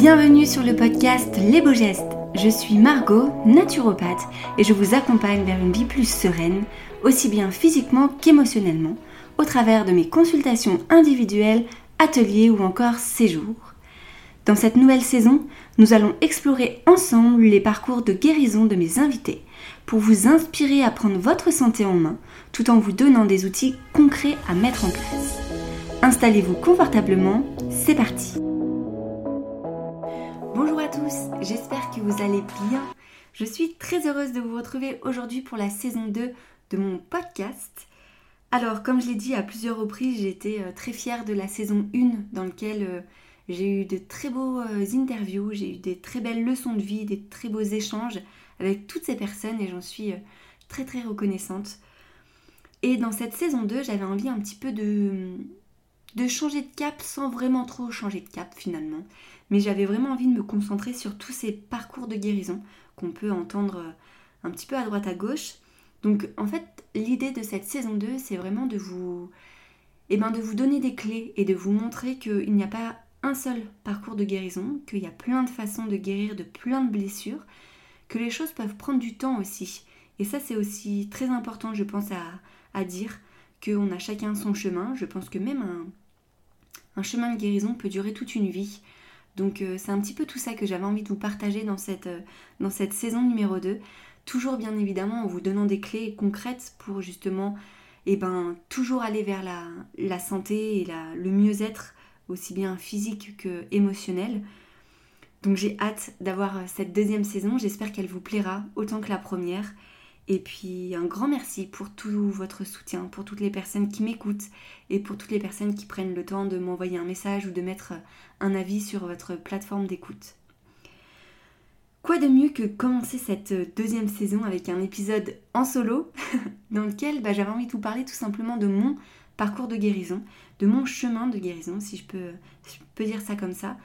Bienvenue sur le podcast Les Beaux Gestes. Je suis Margot, naturopathe, et je vous accompagne vers une vie plus sereine, aussi bien physiquement qu'émotionnellement, au travers de mes consultations individuelles, ateliers ou encore séjours. Dans cette nouvelle saison, nous allons explorer ensemble les parcours de guérison de mes invités pour vous inspirer à prendre votre santé en main tout en vous donnant des outils concrets à mettre en place. Installez-vous confortablement, c'est parti Bonjour à tous, j'espère que vous allez bien. Je suis très heureuse de vous retrouver aujourd'hui pour la saison 2 de mon podcast. Alors, comme je l'ai dit à plusieurs reprises, j'étais euh, très fière de la saison 1 dans laquelle euh, j'ai eu de très beaux euh, interviews, j'ai eu des très belles leçons de vie, des très beaux échanges avec toutes ces personnes et j'en suis très très reconnaissante. Et dans cette saison 2, j'avais envie un petit peu de, de changer de cap sans vraiment trop changer de cap finalement mais j'avais vraiment envie de me concentrer sur tous ces parcours de guérison qu'on peut entendre euh, un petit peu à droite à gauche. Donc en fait, l'idée de cette saison 2, c'est vraiment de vous, eh ben, de vous donner des clés et de vous montrer qu'il n'y a pas un seul parcours de guérison, qu'il y a plein de façons de guérir de plein de blessures, que les choses peuvent prendre du temps aussi. Et ça, c'est aussi très important, je pense, à, à dire, qu'on a chacun son chemin. Je pense que même un, un chemin de guérison peut durer toute une vie. Donc euh, c'est un petit peu tout ça que j'avais envie de vous partager dans cette, euh, saison numéro 2. Toujours bien évidemment en vous donnant des clés concrètes pour justement eh ben, toujours aller vers la, la santé et le mieux-être, aussi bien physique que émotionnel. Donc j'ai hâte d'avoir euh, cette deuxième saison, j'espère qu'elle vous plaira autant que la première. Et puis un grand merci pour tout votre soutien, pour toutes les personnes qui m'écoutent et pour toutes les personnes qui prennent le temps de m'envoyer un message ou de mettre un avis sur votre plateforme d'écoute. Quoi de mieux que commencer cette deuxième saison avec un épisode en solo dans lequel bah, j'avais envie de vous parler tout simplement de mon parcours de guérison, de mon chemin de guérison, si je peux, dire ça comme ça,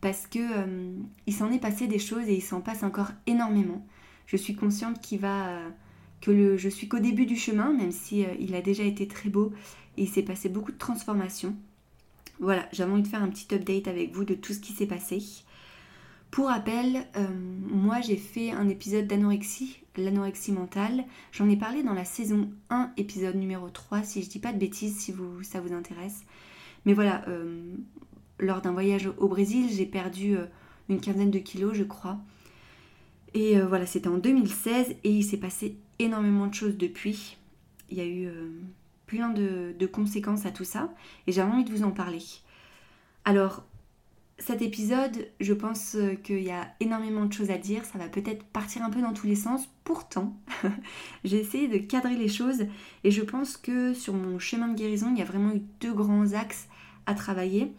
parce que euh, il s'en est passé des choses et il s'en passe encore énormément. Je suis consciente qu'il va que je suis qu'au début du chemin, même si euh, il a déjà été très beau et il s'est passé beaucoup de transformations. Voilà, j'avais envie de faire un petit update avec vous de tout ce qui s'est passé. Pour rappel, euh, moi j'ai fait un épisode d'anorexie, l'anorexie mentale. J'en ai parlé dans la saison 1, épisode numéro 3, si je dis pas de bêtises, si vous, ça vous intéresse. Mais voilà, euh, lors d'un voyage au Brésil, j'ai perdu une quinzaine de kilos, je crois. Et voilà, c'était en 2016 et il s'est passé énormément de choses depuis. Il y a eu euh, plein de, conséquences à tout ça et j'avais envie de vous en parler. Alors, cet épisode, je pense euh, qu'il y a énormément de choses à dire, ça va peut-être partir un peu dans tous les sens. Pourtant, j'ai essayé de cadrer les choses et je pense que sur mon chemin de guérison, il y a vraiment eu deux grands axes à travailler.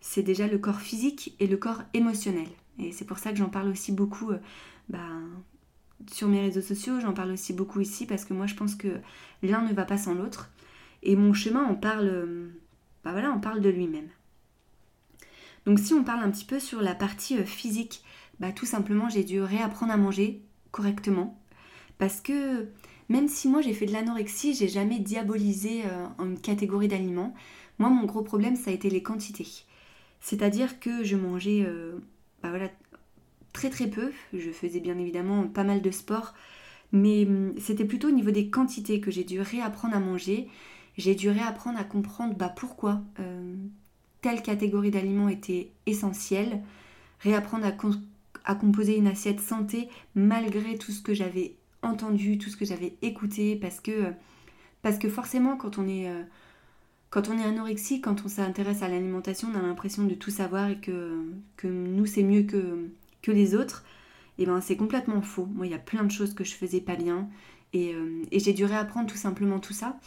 C'est déjà le corps physique et le corps émotionnel. Et c'est pour ça que j'en parle aussi beaucoup euh, bah, sur mes réseaux sociaux, j'en parle aussi beaucoup ici parce que moi je pense que l'un ne va pas sans l'autre. Et mon chemin en parle, bah voilà, on parle de lui-même. Donc si on parle un petit peu sur la partie euh, physique, bah tout simplement j'ai dû réapprendre à manger correctement. Parce que même si moi j'ai fait de l'anorexie, j'ai jamais diabolisé euh, une catégorie d'aliments. Moi mon gros problème ça a été les quantités. C'est-à-dire que je mangeais euh, bah voilà, très très peu. Je faisais bien évidemment pas mal de sport, mais hum, c'était plutôt au niveau des quantités que j'ai dû réapprendre à manger. J'ai dû réapprendre à comprendre bah, pourquoi euh, telle catégorie d'aliments était essentielle, réapprendre à, composer une assiette santé malgré tout ce que j'avais entendu, tout ce que j'avais écouté, parce que, parce que forcément quand on est... Euh, quand on est anorexique, quand on s'intéresse à l'alimentation, on a l'impression de tout savoir et que, que nous, c'est mieux que, que les autres, et eh ben c'est complètement faux. Moi, il y a plein de choses que je faisais pas bien euh, et, j'ai dû réapprendre tout simplement tout ça.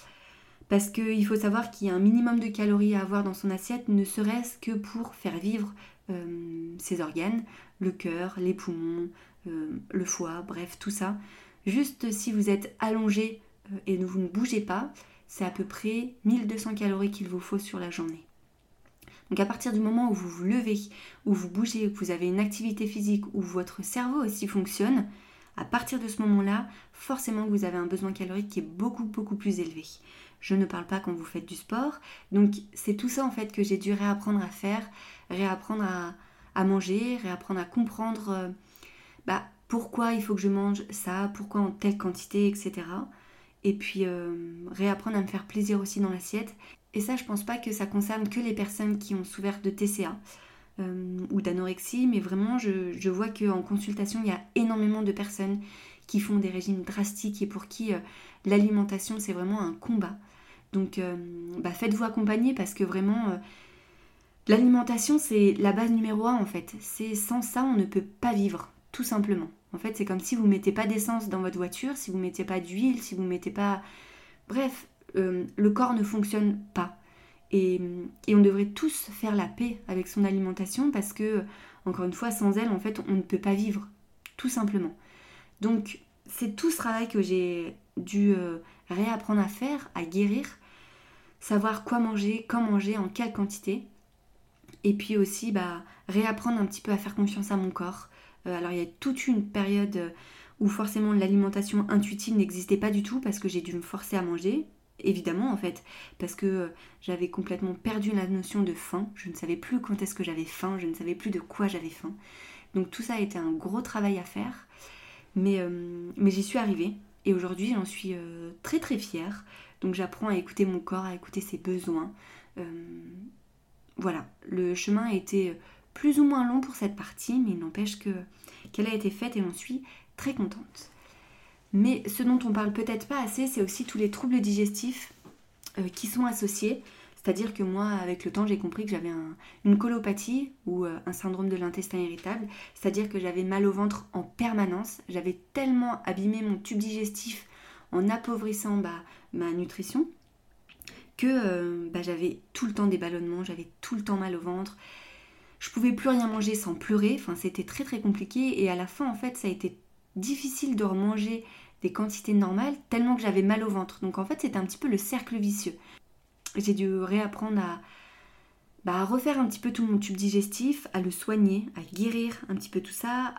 Parce qu'il faut savoir qu'il y a un minimum de calories à avoir dans son assiette, ne serait-ce que pour faire vivre euh, ses organes, le cœur, les poumons, euh, le foie, bref, tout ça. Juste si vous êtes allongé et vous ne bougez pas, c'est à peu près 1200 calories qu'il vous faut sur la journée. Donc à partir du moment où vous vous levez, où vous bougez, où vous avez une activité physique, où votre cerveau aussi fonctionne, à partir de ce moment-là, forcément vous avez un besoin calorique qui est beaucoup beaucoup plus élevé. Je ne parle pas quand vous faites du sport. Donc c'est tout ça en fait que j'ai dû réapprendre à faire, réapprendre à, manger, réapprendre à comprendre euh, bah, pourquoi il faut que je mange ça, pourquoi en telle quantité, etc. Et puis euh, réapprendre à me faire plaisir aussi dans l'assiette. Et ça, je pense pas que ça concerne que les personnes qui ont souffert de TCA euh, ou d'anorexie, mais vraiment, je, vois qu'en consultation, il y a énormément de personnes qui font des régimes drastiques et pour qui l'alimentation, c'est vraiment un combat. Donc, bah, faites-vous accompagner parce que vraiment L'alimentation, c'est la base numéro un en fait. C'est sans ça, on ne peut pas vivre, tout simplement. En fait, c'est comme si vous mettez pas d'essence dans votre voiture, si vous mettez pas d'huile, si vous mettez pas. Bref, euh, le corps ne fonctionne pas. Et, on devrait tous faire la paix avec son alimentation parce que, encore une fois, sans elle, en fait, on ne peut pas vivre, tout simplement. Donc, c'est tout ce travail que j'ai dû euh, réapprendre à faire, à guérir, savoir quoi manger, quand manger, en quelle quantité. Et puis aussi, bah, réapprendre un petit peu à faire confiance à mon corps. Euh, alors il y a toute une période où forcément l'alimentation intuitive n'existait pas du tout parce que j'ai dû me forcer à manger, évidemment en fait, parce que j'avais complètement perdu la notion de faim. Je ne savais plus quand est-ce que j'avais faim, je ne savais plus de quoi j'avais faim. Donc tout ça a été un gros travail à faire, mais, euh, mais j'y suis arrivée. Et aujourd'hui, j'en suis euh, très très fière. Donc j'apprends à écouter mon corps, à écouter ses besoins voilà, le chemin a été plus ou moins long pour cette partie, mais il n'empêche que qu'elle a été faite et j'en suis très contente. Mais ce dont on parle peut-être pas assez, c'est aussi tous les troubles digestifs euh, qui sont associés. C'est-à-dire que moi, avec le temps, j'ai compris que j'avais une colopathie ou euh, un syndrome de l'intestin irritable. C'est-à-dire que j'avais mal au ventre en permanence. J'avais tellement abîmé mon tube digestif en appauvrissant bah, ma nutrition que euh, bah, j'avais tout le temps des ballonnements, j'avais tout le temps mal au ventre. Je pouvais plus rien manger sans pleurer, enfin c'était très très compliqué et à la fin en fait ça a été difficile de remanger des quantités normales tellement que j'avais mal au ventre. Donc en fait c'était un petit peu le cercle vicieux. J'ai dû réapprendre à, bah, refaire un petit peu tout mon tube digestif, à le soigner, à guérir un petit peu tout ça.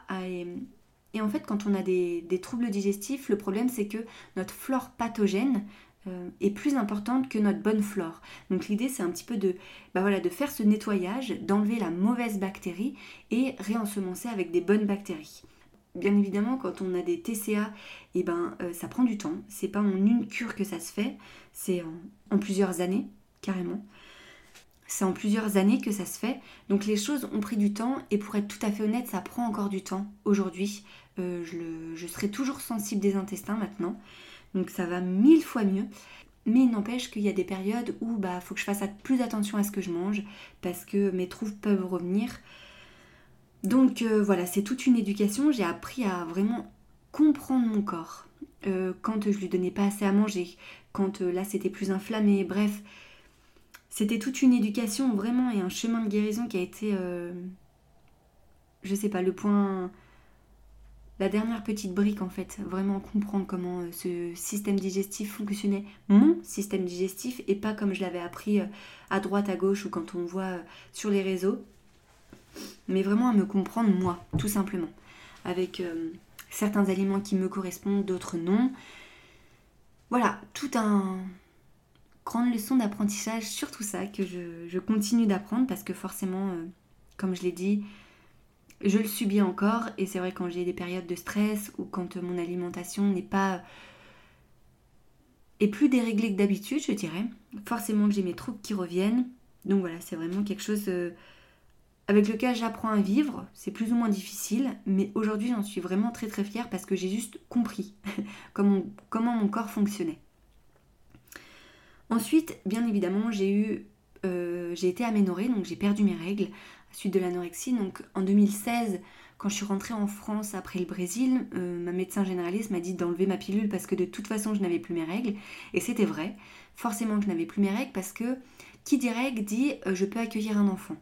Et en fait quand on a des troubles digestifs, le problème c'est que notre flore pathogène, euh, est plus importante que notre bonne flore. Donc l'idée c'est un petit peu de, bah voilà, de faire ce nettoyage, d'enlever la mauvaise bactérie et réensemencer avec des bonnes bactéries. Bien évidemment, quand on a des TCA, eh ben, euh, ça prend du temps. C'est pas en une cure que ça se fait, c'est en, plusieurs années, carrément. C'est en plusieurs années que ça se fait. Donc les choses ont pris du temps et pour être tout à fait honnête, ça prend encore du temps aujourd'hui. Euh, je, serai toujours sensible des intestins maintenant. Donc ça va mille fois mieux. Mais il n'empêche qu'il y a des périodes où il bah, faut que je fasse plus attention à ce que je mange parce que mes troubles peuvent revenir. Donc euh, voilà, c'est toute une éducation. J'ai appris à vraiment comprendre mon corps. Euh, quand je lui donnais pas assez à manger, quand euh, là c'était plus inflammé, bref. C'était toute une éducation vraiment et un chemin de guérison qui a été, je sais pas, le point la dernière petite brique en fait, vraiment comprendre comment ce système digestif fonctionnait, mon système digestif, et pas comme je l'avais appris à droite, à gauche ou quand on voit sur les réseaux, mais vraiment à me comprendre moi, tout simplement, avec certains aliments qui me correspondent, d'autres non. Voilà, tout un grande leçon d'apprentissage sur tout ça que je, je continue d'apprendre parce que forcément, comme je l'ai dit, je le subis encore et c'est vrai quand j'ai des périodes de stress ou quand mon alimentation n'est pas est plus déréglée que d'habitude, je dirais. Forcément que j'ai mes troubles qui reviennent. Donc voilà, c'est vraiment quelque chose euh, avec lequel j'apprends à vivre. C'est plus ou moins difficile, mais aujourd'hui j'en suis vraiment très très fière parce que j'ai juste compris comment, mon corps fonctionnait. Ensuite, bien évidemment, j'ai eu euh, j'ai été aménorée, donc j'ai perdu mes règles suite de l'anorexie. Donc en 2016, quand je suis rentrée en France après le Brésil, euh, ma médecin généraliste m'a dit d'enlever ma pilule parce que de toute façon je n'avais plus mes règles. Et c'était vrai, forcément que je n'avais plus mes règles parce que qui dit règles dit euh, je peux accueillir un enfant.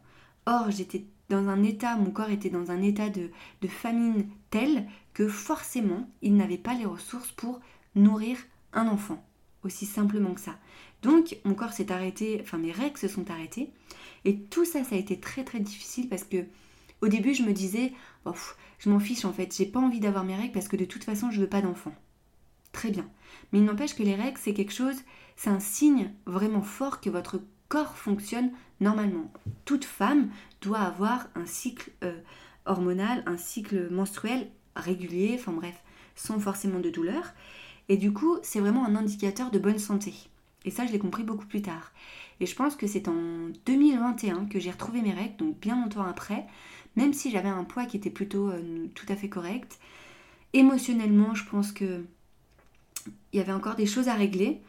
Or j'étais dans un état, mon corps était dans un état de, famine tel que forcément il n'avait pas les ressources pour nourrir un enfant. Aussi simplement que ça. Donc mon corps s'est arrêté, enfin mes règles se sont arrêtées. Et tout ça, ça a été très très difficile parce que au début, je me disais, je m'en fiche en fait, j'ai pas envie d'avoir mes règles parce que de toute façon, je veux pas d'enfant. Très bien. Mais il n'empêche que les règles, c'est quelque chose, c'est un signe vraiment fort que votre corps fonctionne normalement. Toute femme doit avoir un cycle euh, hormonal, un cycle menstruel régulier, enfin bref, sans forcément de douleur. Et du coup, c'est vraiment un indicateur de bonne santé. Et ça, je l'ai compris beaucoup plus tard. Et je pense que c'est en 2021 que j'ai retrouvé mes règles, donc bien longtemps après, même si j'avais un poids qui était plutôt euh, tout à fait correct. Émotionnellement, je pense que il y avait encore des choses à régler.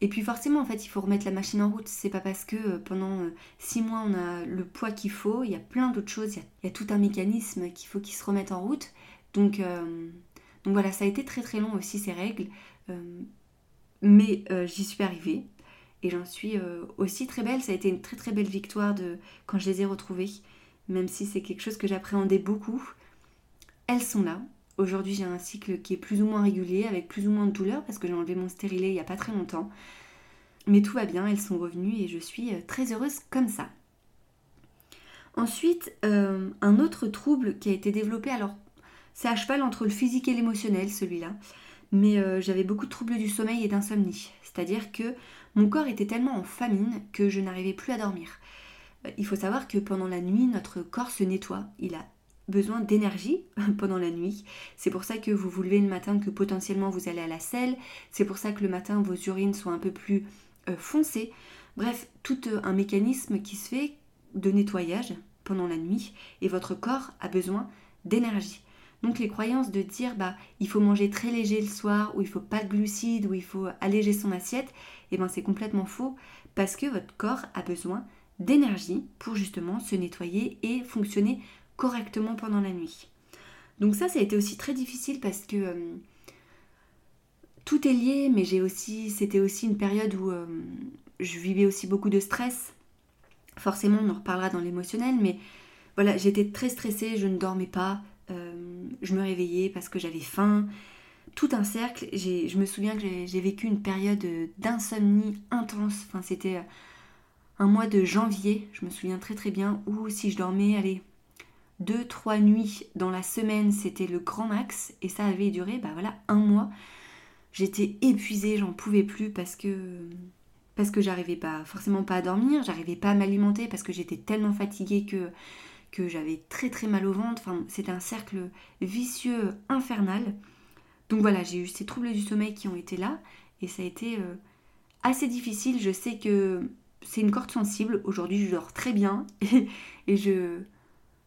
Et puis forcément, en fait, il faut remettre la machine en route. C'est pas parce que euh, pendant euh, six mois on a le poids qu'il faut. Il y a plein d'autres choses. Il y, a, tout un mécanisme qu'il faut qu'il se remette en route. Donc, donc voilà, ça a été très très long aussi ces règles. mais j'y suis arrivée. Et j'en suis euh, aussi très belle. Ça a été une très très belle victoire de quand je les ai retrouvées. Même si c'est quelque chose que j'appréhendais beaucoup. Elles sont là. Aujourd'hui, j'ai un cycle qui est plus ou moins régulier, avec plus ou moins de douleur, parce que j'ai enlevé mon stérilet il n'y a pas très longtemps. Mais tout va bien, elles sont revenues et je suis euh, très heureuse comme ça. Ensuite, euh, un autre trouble qui a été développé, alors c'est à cheval entre le physique et l'émotionnel celui-là, mais j'avais beaucoup de troubles du sommeil et d'insomnie. C'est-à-dire que mon corps était tellement en famine que je n'arrivais plus à dormir. Euh, il faut savoir que pendant la nuit, notre corps se nettoie. Il a besoin d'énergie pendant la nuit. C'est pour ça que vous vous levez le matin, que potentiellement vous allez à la selle. C'est pour ça que le matin, vos urines sont un peu plus euh, foncées. Bref, tout euh, un mécanisme qui se fait de nettoyage pendant la nuit et votre corps a besoin d'énergie. Donc les croyances de dire bah il faut manger très léger le soir ou il faut pas de glucides ou il faut alléger son assiette, eh ben c'est complètement faux parce que votre corps a besoin d'énergie pour justement se nettoyer et fonctionner correctement pendant la nuit. Donc ça ça a été aussi très difficile parce que euh, tout est lié mais j'ai aussi c'était aussi une période où euh, je vivais aussi beaucoup de stress. Forcément, on en reparlera dans l'émotionnel mais voilà, j'étais très stressée, je ne dormais pas, euh, je me réveillais parce que j'avais faim. Tout un cercle. Je me souviens que j'ai vécu une période d'insomnie intense. Enfin, c'était un mois de janvier, je me souviens très très bien, où si je dormais, allez, deux, trois nuits dans la semaine, c'était le grand max. Et ça avait duré, bah voilà, un mois. J'étais épuisée, j'en pouvais plus parce que parce que j'arrivais pas forcément pas à dormir, j'arrivais pas à m'alimenter parce que j'étais tellement fatiguée que que j'avais très très mal au ventre. Enfin, c'était un cercle vicieux infernal. Donc voilà, j'ai eu ces troubles du sommeil qui ont été là et ça a été euh, assez difficile. Je sais que c'est une corde sensible. Aujourd'hui, je dors très bien et, je,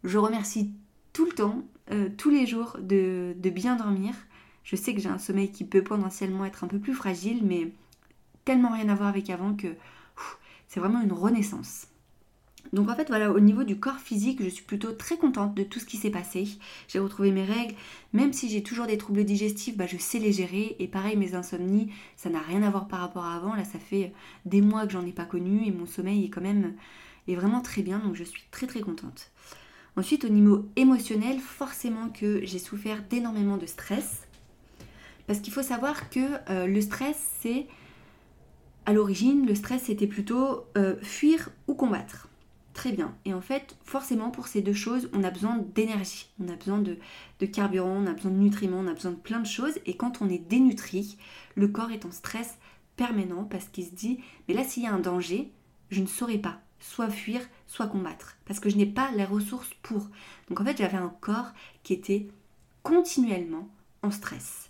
je remercie tout le temps, euh, tous les jours, de, bien dormir. Je sais que j'ai un sommeil qui peut potentiellement être un peu plus fragile, mais tellement rien à voir avec avant que c'est vraiment une renaissance. Donc en fait voilà, au niveau du corps physique, je suis plutôt très contente de tout ce qui s'est passé. J'ai retrouvé mes règles, même si j'ai toujours des troubles digestifs, bah, je sais les gérer. Et pareil, mes insomnies, ça n'a rien à voir par rapport à avant. Là, ça fait des mois que j'en ai pas connu et mon sommeil est quand même est vraiment très bien, donc je suis très très contente. Ensuite, au niveau émotionnel, forcément que j'ai souffert d'énormément de stress. Parce qu'il faut savoir que euh, le stress, c'est... À l'origine, le stress, c'était plutôt euh, fuir ou combattre. Très bien. Et en fait, forcément, pour ces deux choses, on a besoin d'énergie, on a besoin de, carburant, on a besoin de nutriments, on a besoin de plein de choses. Et quand on est dénutri, le corps est en stress permanent parce qu'il se dit, mais là, s'il y a un danger, je ne saurais pas soit fuir, soit combattre, parce que je n'ai pas les ressources pour. Donc en fait, j'avais un corps qui était continuellement en stress.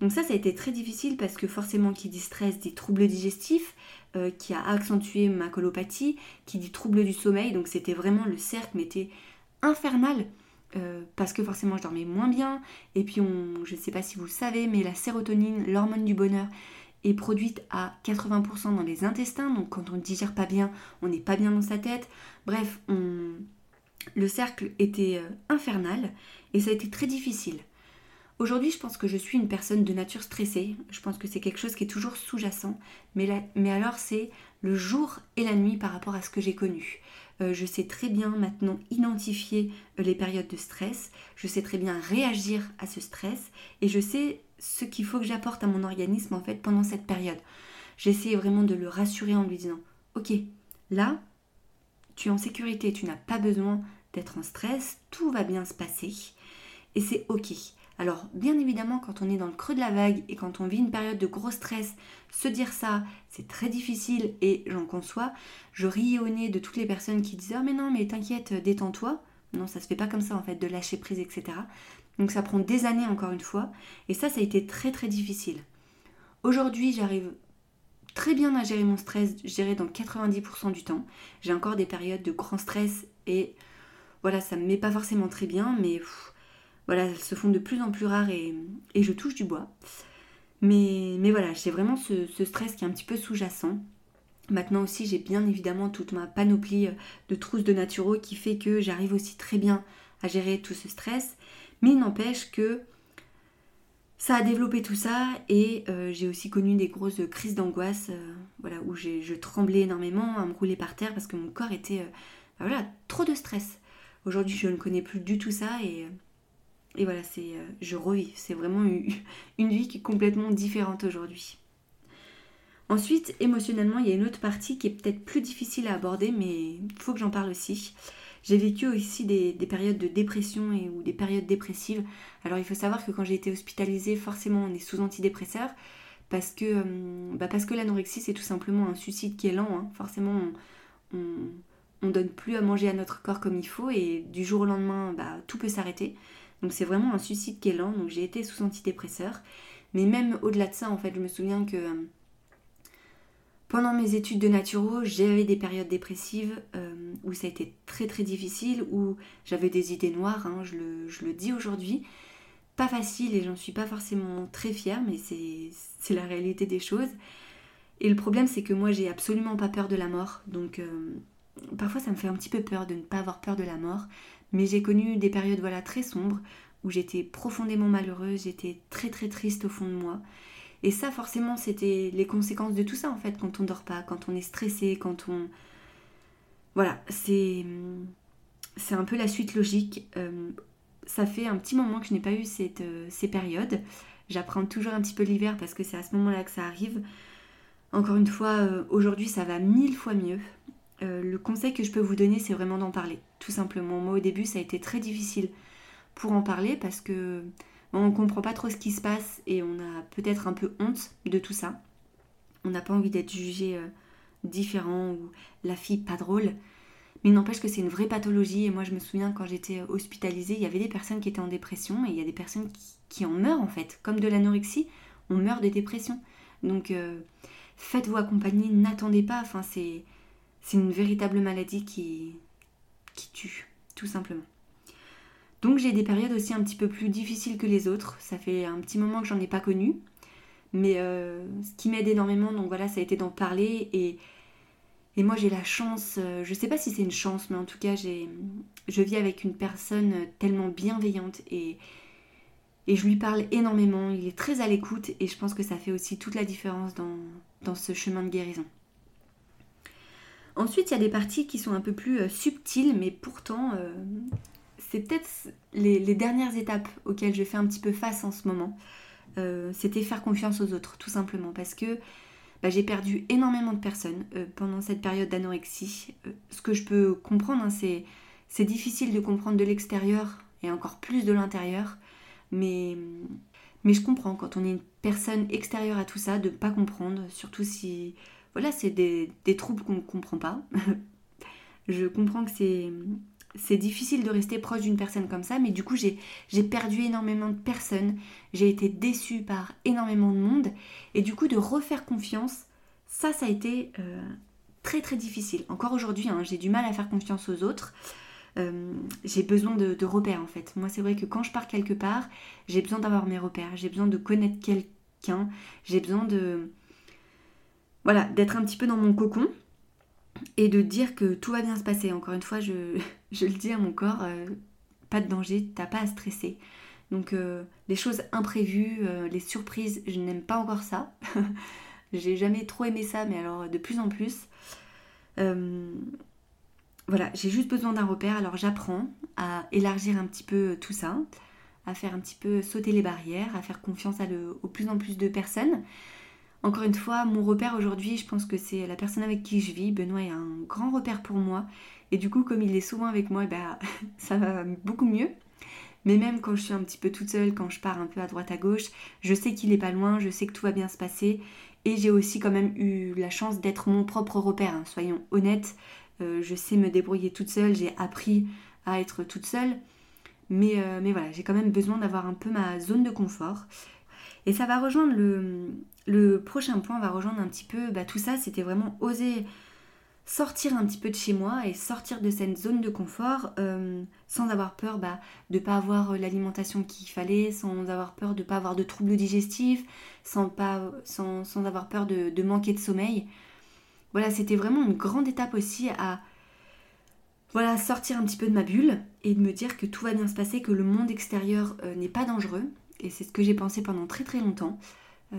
Donc ça, ça a été très difficile parce que forcément, qui dit stress dit troubles digestifs, euh, qui a accentué ma colopathie, qui dit trouble du sommeil. Donc c'était vraiment le cercle, mais était infernal. Euh, parce que forcément je dormais moins bien et puis on, je ne sais pas si vous le savez mais la sérotonine, l'hormone du bonheur est produite à 80% dans les intestins donc quand on ne digère pas bien on n'est pas bien dans sa tête bref le cercle était euh, infernal et ça a été très difficile Aujourd'hui, je pense que je suis une personne de nature stressée. Je pense que c'est quelque chose qui est toujours sous-jacent. Mais, alors, c'est le jour et la nuit par rapport à ce que j'ai connu. Euh, je sais très bien maintenant identifier euh, les périodes de stress. Je sais très bien réagir à ce stress. Et je sais ce qu'il faut que j'apporte à mon organisme en fait pendant cette période. J'essaie vraiment de le rassurer en lui disant Ok, là, tu es en sécurité, tu n'as pas besoin d'être en stress, tout va bien se passer et c'est ok. Alors bien évidemment quand on est dans le creux de la vague et quand on vit une période de gros stress, se dire ça, c'est très difficile et j'en conçois. Je riais au nez de toutes les personnes qui disaient oh, mais non mais t'inquiète, détends-toi. Non, ça se fait pas comme ça en fait, de lâcher prise, etc. Donc ça prend des années encore une fois. Et ça, ça a été très très difficile. Aujourd'hui, j'arrive très bien à gérer mon stress, gérer dans 90% du temps. J'ai encore des périodes de grand stress et voilà, ça me met pas forcément très bien, mais voilà, elles se font de plus en plus rares et, je touche du bois. Mais, mais voilà, j'ai vraiment ce, stress qui est un petit peu sous-jacent. Maintenant aussi, j'ai bien évidemment toute ma panoplie de trousses de naturaux qui fait que j'arrive aussi très bien à gérer tout ce stress. Mais il n'empêche que ça a développé tout ça et euh, j'ai aussi connu des grosses crises d'angoisse euh, voilà, où je tremblais énormément à me rouler par terre parce que mon corps était... Euh, voilà, trop de stress. Aujourd'hui, je ne connais plus du tout ça et, et voilà, c'est, je revis. C'est vraiment une, une vie qui est complètement différente aujourd'hui. Ensuite, émotionnellement, il y a une autre partie qui est peut-être plus difficile à aborder, mais il faut que j'en parle aussi. J'ai vécu aussi des, périodes de dépression et, ou des périodes dépressives. Alors il faut savoir que quand j'ai été hospitalisée, forcément on est sous antidépresseurs parce que, euh, bah que l'anorexie c'est tout simplement un suicide qui est lent. Hein. Forcément on, on, donne plus à manger à notre corps comme il faut et du jour au lendemain bah, tout peut s'arrêter. Donc c'est vraiment un suicide qui est lent. Donc j'ai été sous antidépresseurs. Mais même au-delà de ça, en fait, je me souviens que euh, pendant mes études de naturo, j'avais des périodes dépressives euh, où ça a été très très difficile, où j'avais des idées noires, hein, je, le, dis aujourd'hui. Pas facile et j'en suis pas forcément très fière, mais c'est la réalité des choses. Et le problème, c'est que moi, j'ai absolument pas peur de la mort. Donc, euh, parfois, ça me fait un petit peu peur de ne pas avoir peur de la mort. Mais j'ai connu des périodes voilà, très sombres où j'étais profondément malheureuse, j'étais très très triste au fond de moi. Et ça, forcément, c'était les conséquences de tout ça, en fait, quand on dort pas, quand on est stressé, quand on... Voilà, c'est... C'est un peu la suite logique. Euh, ça fait un petit moment que je n'ai pas eu cette, euh, ces périodes. J'apprends toujours un petit peu l'hiver parce que c'est à ce moment-là que ça arrive. Encore une fois, euh, aujourd'hui, ça va mille fois mieux. le conseil que je peux vous donner, c'est vraiment d'en parler, tout simplement. Moi, au début, ça a été très difficile pour en parler parce que on comprend pas trop ce qui se passe et on a peut-être un peu honte de tout ça. On n'a pas envie d'être jugé euh, différent ou la fille pas drôle. Mais n'empêche que c'est une vraie pathologie. Et moi, je me souviens quand j'étais hospitalisée, il y avait des personnes qui étaient en dépression et il y a des personnes qui, en meurent en fait. Comme de l'anorexie, on meurt de dépression. Donc, euh, faites-vous accompagner, n'attendez pas. C'est, c'est une véritable maladie qui, qui tue, tout simplement. Donc j'ai des périodes aussi un petit peu plus difficiles que les autres. Ça fait un petit moment que j'en ai pas connu. Mais euh, ce qui m'aide énormément, donc voilà, ça a été d'en parler. Et, et moi j'ai la chance, euh, je sais pas si c'est une chance, mais en tout cas je vis avec une personne tellement bienveillante et, et je lui parle énormément. Il est très à l'écoute et je pense que ça fait aussi toute la différence dans, dans ce chemin de guérison. Ensuite, il y a des parties qui sont un peu plus euh, subtiles, mais pourtant c'est peut-être les, dernières étapes auxquelles je fais un petit peu face en ce moment. Euh, c'était faire confiance aux autres, tout simplement, parce que bah, j'ai perdu énormément de personnes euh, pendant cette période d'anorexie. Euh, ce que je peux comprendre, hein, c'est, c'est difficile de comprendre de l'extérieur et encore plus de l'intérieur, mais, mais je comprends quand on est une personne extérieure à tout ça, de ne pas comprendre, surtout si voilà, c'est des, des troubles qu'on ne comprend pas. je comprends que c'est c'est difficile de rester proche d'une personne comme ça, mais du coup j'ai perdu énormément de personnes, j'ai été déçue par énormément de monde, et du coup de refaire confiance, ça ça a été euh, très très difficile. Encore aujourd'hui, hein, j'ai du mal à faire confiance aux autres. Euh, j'ai besoin de, de, repères en fait. Moi c'est vrai que quand je pars quelque part, j'ai besoin d'avoir mes repères, j'ai besoin de connaître quelqu'un, j'ai besoin de... Voilà, d'être un petit peu dans mon cocon et de dire que tout va bien se passer. Encore une fois, je, le dis à mon corps, euh, pas de danger, t'as pas à stresser. Donc euh, les choses imprévues, euh, les surprises, je n'aime pas encore ça. J'ai jamais trop aimé ça, mais alors de plus en plus. voilà, j'ai juste besoin d'un repère, alors j'apprends à élargir un petit peu tout ça, à faire un petit peu sauter les barrières, à faire confiance à le, au plus en plus de personnes. Encore une fois, mon repère aujourd'hui, je pense que c'est la personne avec qui je vis. Benoît est un grand repère pour moi. Et du coup, comme il est souvent avec moi, bah, ça va beaucoup mieux. Mais même quand je suis un petit peu toute seule, quand je pars un peu à droite à gauche, je sais qu'il est pas loin, je sais que tout va bien se passer. Et j'ai aussi quand même eu la chance d'être mon propre repère, hein. soyons honnêtes. Euh, je sais me débrouiller toute seule, j'ai appris à être toute seule. Mais, euh, mais voilà, j'ai quand même besoin d'avoir un peu ma zone de confort. Et ça va rejoindre le, prochain point, va rejoindre un petit peu bah, tout ça, c'était vraiment oser sortir un petit peu de chez moi et sortir de cette zone de confort euh, sans avoir peur bah, de ne pas avoir l'alimentation qu'il fallait, sans avoir peur de ne pas avoir de troubles digestifs, sans, pas, sans, avoir peur de, manquer de sommeil. Voilà, c'était vraiment une grande étape aussi à voilà, sortir un petit peu de ma bulle et de me dire que tout va bien se passer, que le monde extérieur euh, n'est pas dangereux. Et c'est ce que j'ai pensé pendant très très longtemps. Euh,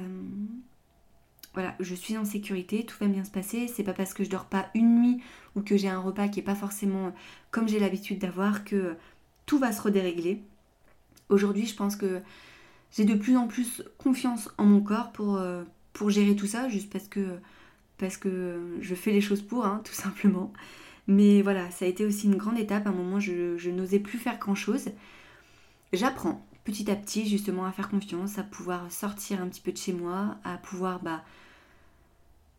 voilà, je suis en sécurité, tout va bien se passer. C'est pas parce que je dors pas une nuit ou que j'ai un repas qui est pas forcément comme j'ai l'habitude d'avoir que tout va se redérégler. Aujourd'hui, je pense que j'ai de plus en plus confiance en mon corps pour, euh, gérer tout ça, juste parce que, parce que je fais les choses pour, hein, tout simplement. Mais voilà, ça a été aussi une grande étape. À un moment, je, je n'osais plus faire grand chose. J'apprends petit à petit justement à faire confiance, à pouvoir sortir un petit peu de chez moi, à pouvoir bah,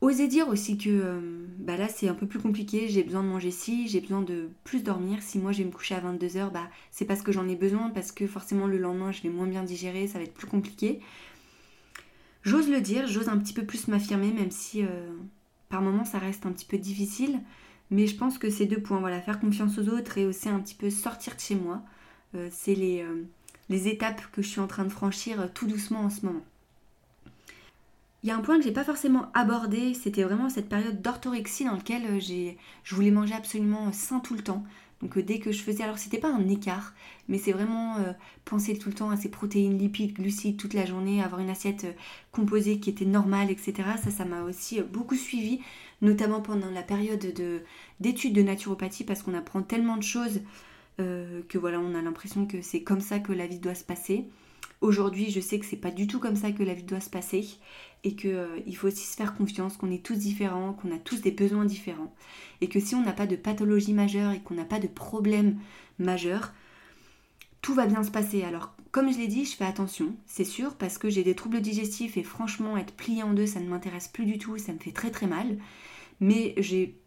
oser dire aussi que euh, bah là c'est un peu plus compliqué, j'ai besoin de manger ci, j'ai besoin de plus dormir. Si moi je vais me coucher à 22h, bah, c'est parce que j'en ai besoin, parce que forcément le lendemain je vais moins bien digérer, ça va être plus compliqué. J'ose le dire, j'ose un petit peu plus m'affirmer, même si euh, par moments ça reste un petit peu difficile. Mais je pense que ces deux points, voilà, faire confiance aux autres et aussi un petit peu sortir de chez moi, euh, c'est les, les étapes que je suis en train de franchir tout doucement en ce moment. Il y a un point que j'ai pas forcément abordé, c'était vraiment cette période d'orthorexie dans laquelle euh, je voulais manger absolument sain tout le temps. Donc euh, dès que je faisais, alors c'était pas un écart, mais c'est vraiment euh, penser tout le temps à ces protéines, lipides, glucides toute la journée, avoir une assiette composée qui était normale, etc. Ça, ça m'a aussi beaucoup suivi, notamment pendant la période de, d'études de naturopathie, parce qu'on apprend tellement de choses que voilà, on a l'impression que c'est comme ça que la vie doit se passer. Aujourd'hui, je sais que c'est pas du tout comme ça que la vie doit se passer et qu'il euh, faut aussi se faire confiance, qu'on est tous différents, qu'on a tous des besoins différents et que si on n'a pas de pathologie majeure et qu'on n'a pas de problème majeur, tout va bien se passer. Alors, comme je l'ai dit, je fais attention, c'est sûr, parce que j'ai des troubles digestifs et franchement, être plié en deux, ça ne m'intéresse plus du tout, ça me fait très très mal. Mais j'ai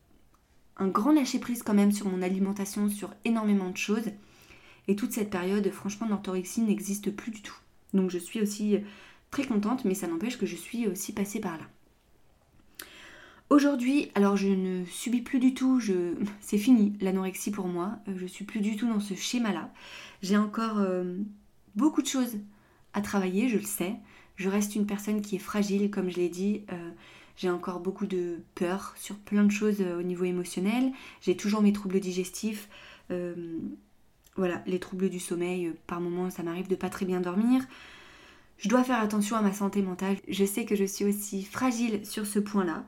un grand lâcher prise quand même sur mon alimentation, sur énormément de choses. Et toute cette période, franchement, l'orthorexie n'existe plus du tout. Donc je suis aussi très contente, mais ça n'empêche que je suis aussi passée par là. Aujourd'hui, alors je ne subis plus du tout, je... c'est fini l'anorexie pour moi, euh, je suis plus du tout dans ce schéma-là. J'ai encore euh, beaucoup de choses à travailler, je le sais. Je reste une personne qui est fragile, comme je l'ai dit. Euh, j'ai encore beaucoup de peur sur plein de choses au niveau émotionnel. J'ai toujours mes troubles digestifs. voilà, les troubles du sommeil, par moments ça m'arrive de pas très bien dormir. Je dois faire attention à ma santé mentale. Je sais que je suis aussi fragile sur ce point-là.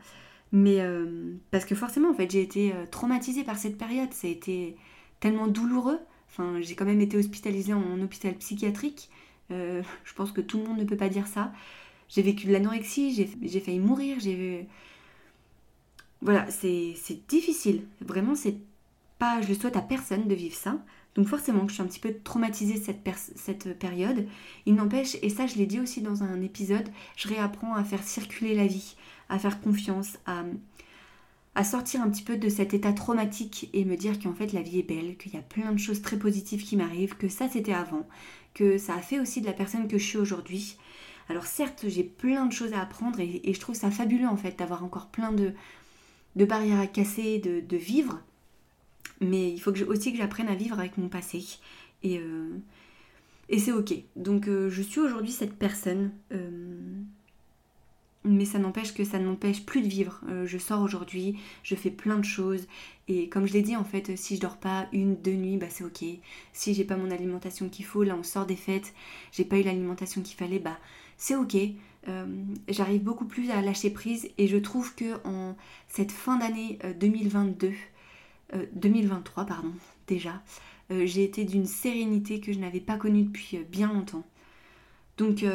Mais euh, parce que forcément, en fait, j'ai été euh, traumatisée par cette période. Ça a été tellement douloureux. Enfin, j'ai quand même été hospitalisée en, hôpital psychiatrique. Euh, je pense que tout le monde ne peut pas dire ça. J'ai vécu de l'anorexie, j'ai failli mourir, j'ai... Voilà, c'est difficile. Vraiment, c'est pas... Je le souhaite à personne de vivre ça. Donc forcément que je suis un petit peu traumatisée cette, cette période. Il n'empêche, et ça je l'ai dit aussi dans un épisode, je réapprends à faire circuler la vie, à faire confiance, à, à sortir un petit peu de cet état traumatique et me dire qu'en fait la vie est belle, qu'il y a plein de choses très positives qui m'arrivent, que ça c'était avant, que ça a fait aussi de la personne que je suis aujourd'hui. Alors certes, j'ai plein de choses à apprendre et, je trouve ça fabuleux en fait d'avoir encore plein de, barrières à casser, de, vivre. Mais il faut que aussi que j'apprenne à vivre avec mon passé. Et, euh, c'est ok. Donc euh, je suis aujourd'hui cette personne. Euh, mais ça n'empêche que ça ne plus de vivre. je sors aujourd'hui, je fais plein de choses. Et comme je l'ai dit, en fait, si je dors pas une, deux nuits, bah c'est ok. Si j'ai pas mon alimentation qu'il faut, là on sort des fêtes, j'ai pas eu l'alimentation qu'il fallait, bah c'est ok. J'arrive beaucoup plus à lâcher prise et je trouve que en cette fin d'année 2022, 2023, euh, pardon, déjà, euh, j'ai été d'une sérénité que je n'avais pas connue depuis euh, bien longtemps. Donc,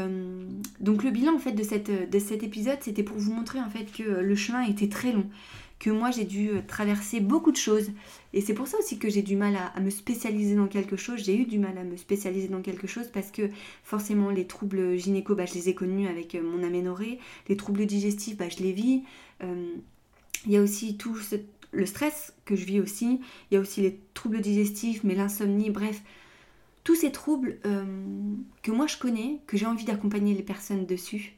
donc le bilan en fait de, cet épisode, c'était pour vous montrer en fait que le chemin était très long, que moi j'ai dû euh, traverser beaucoup de choses. Et c'est pour ça aussi que j'ai du mal à, me spécialiser dans quelque chose. J'ai eu du mal à me spécialiser dans quelque chose parce que forcément les troubles gynéco, bah, je les ai connus avec euh, mon aménorrhée. Les troubles digestifs, bah, je les vis. Il y a aussi tout le stress que je vis aussi. Il y a aussi les troubles digestifs, mais l'insomnie, bref. Tous ces troubles que moi je connais, que j'ai envie d'accompagner les personnes dessus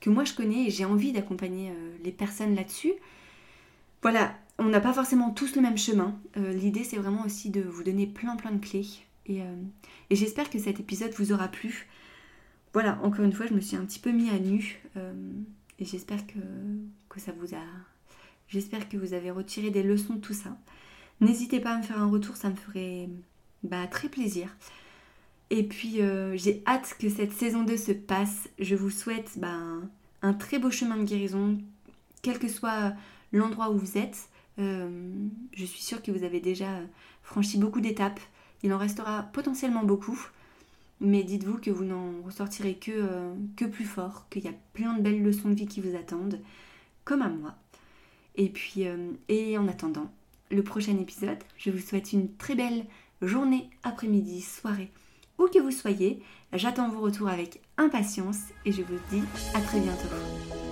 que moi je connais et j'ai envie d'accompagner euh, les personnes là-dessus. Voilà, on n'a pas forcément tous le même chemin. Euh, l'idée c'est vraiment aussi de vous donner plein plein de clés. Et, euh, et j'espère que cet épisode vous aura plu. Voilà, encore une fois, je me suis un petit peu mis à nu. et j'espère que, que ça vous a. J'espère que vous avez retiré des leçons de tout ça. N'hésitez pas à me faire un retour, ça me ferait bah, très plaisir. Et puis euh, j'ai hâte que cette saison 2 se passe. Je vous souhaite ben, un très beau chemin de guérison, quel que soit l'endroit où vous êtes. Euh, je suis sûre que vous avez déjà franchi beaucoup d'étapes. Il en restera potentiellement beaucoup. Mais dites-vous que vous n'en ressortirez que, euh, plus fort, qu'il y a plein de belles leçons de vie qui vous attendent, comme à moi. Et puis, et en attendant le prochain épisode, je vous souhaite une très belle journée, après-midi, soirée où que vous soyez. J'attends vos retours avec impatience et je vous dis à très bientôt.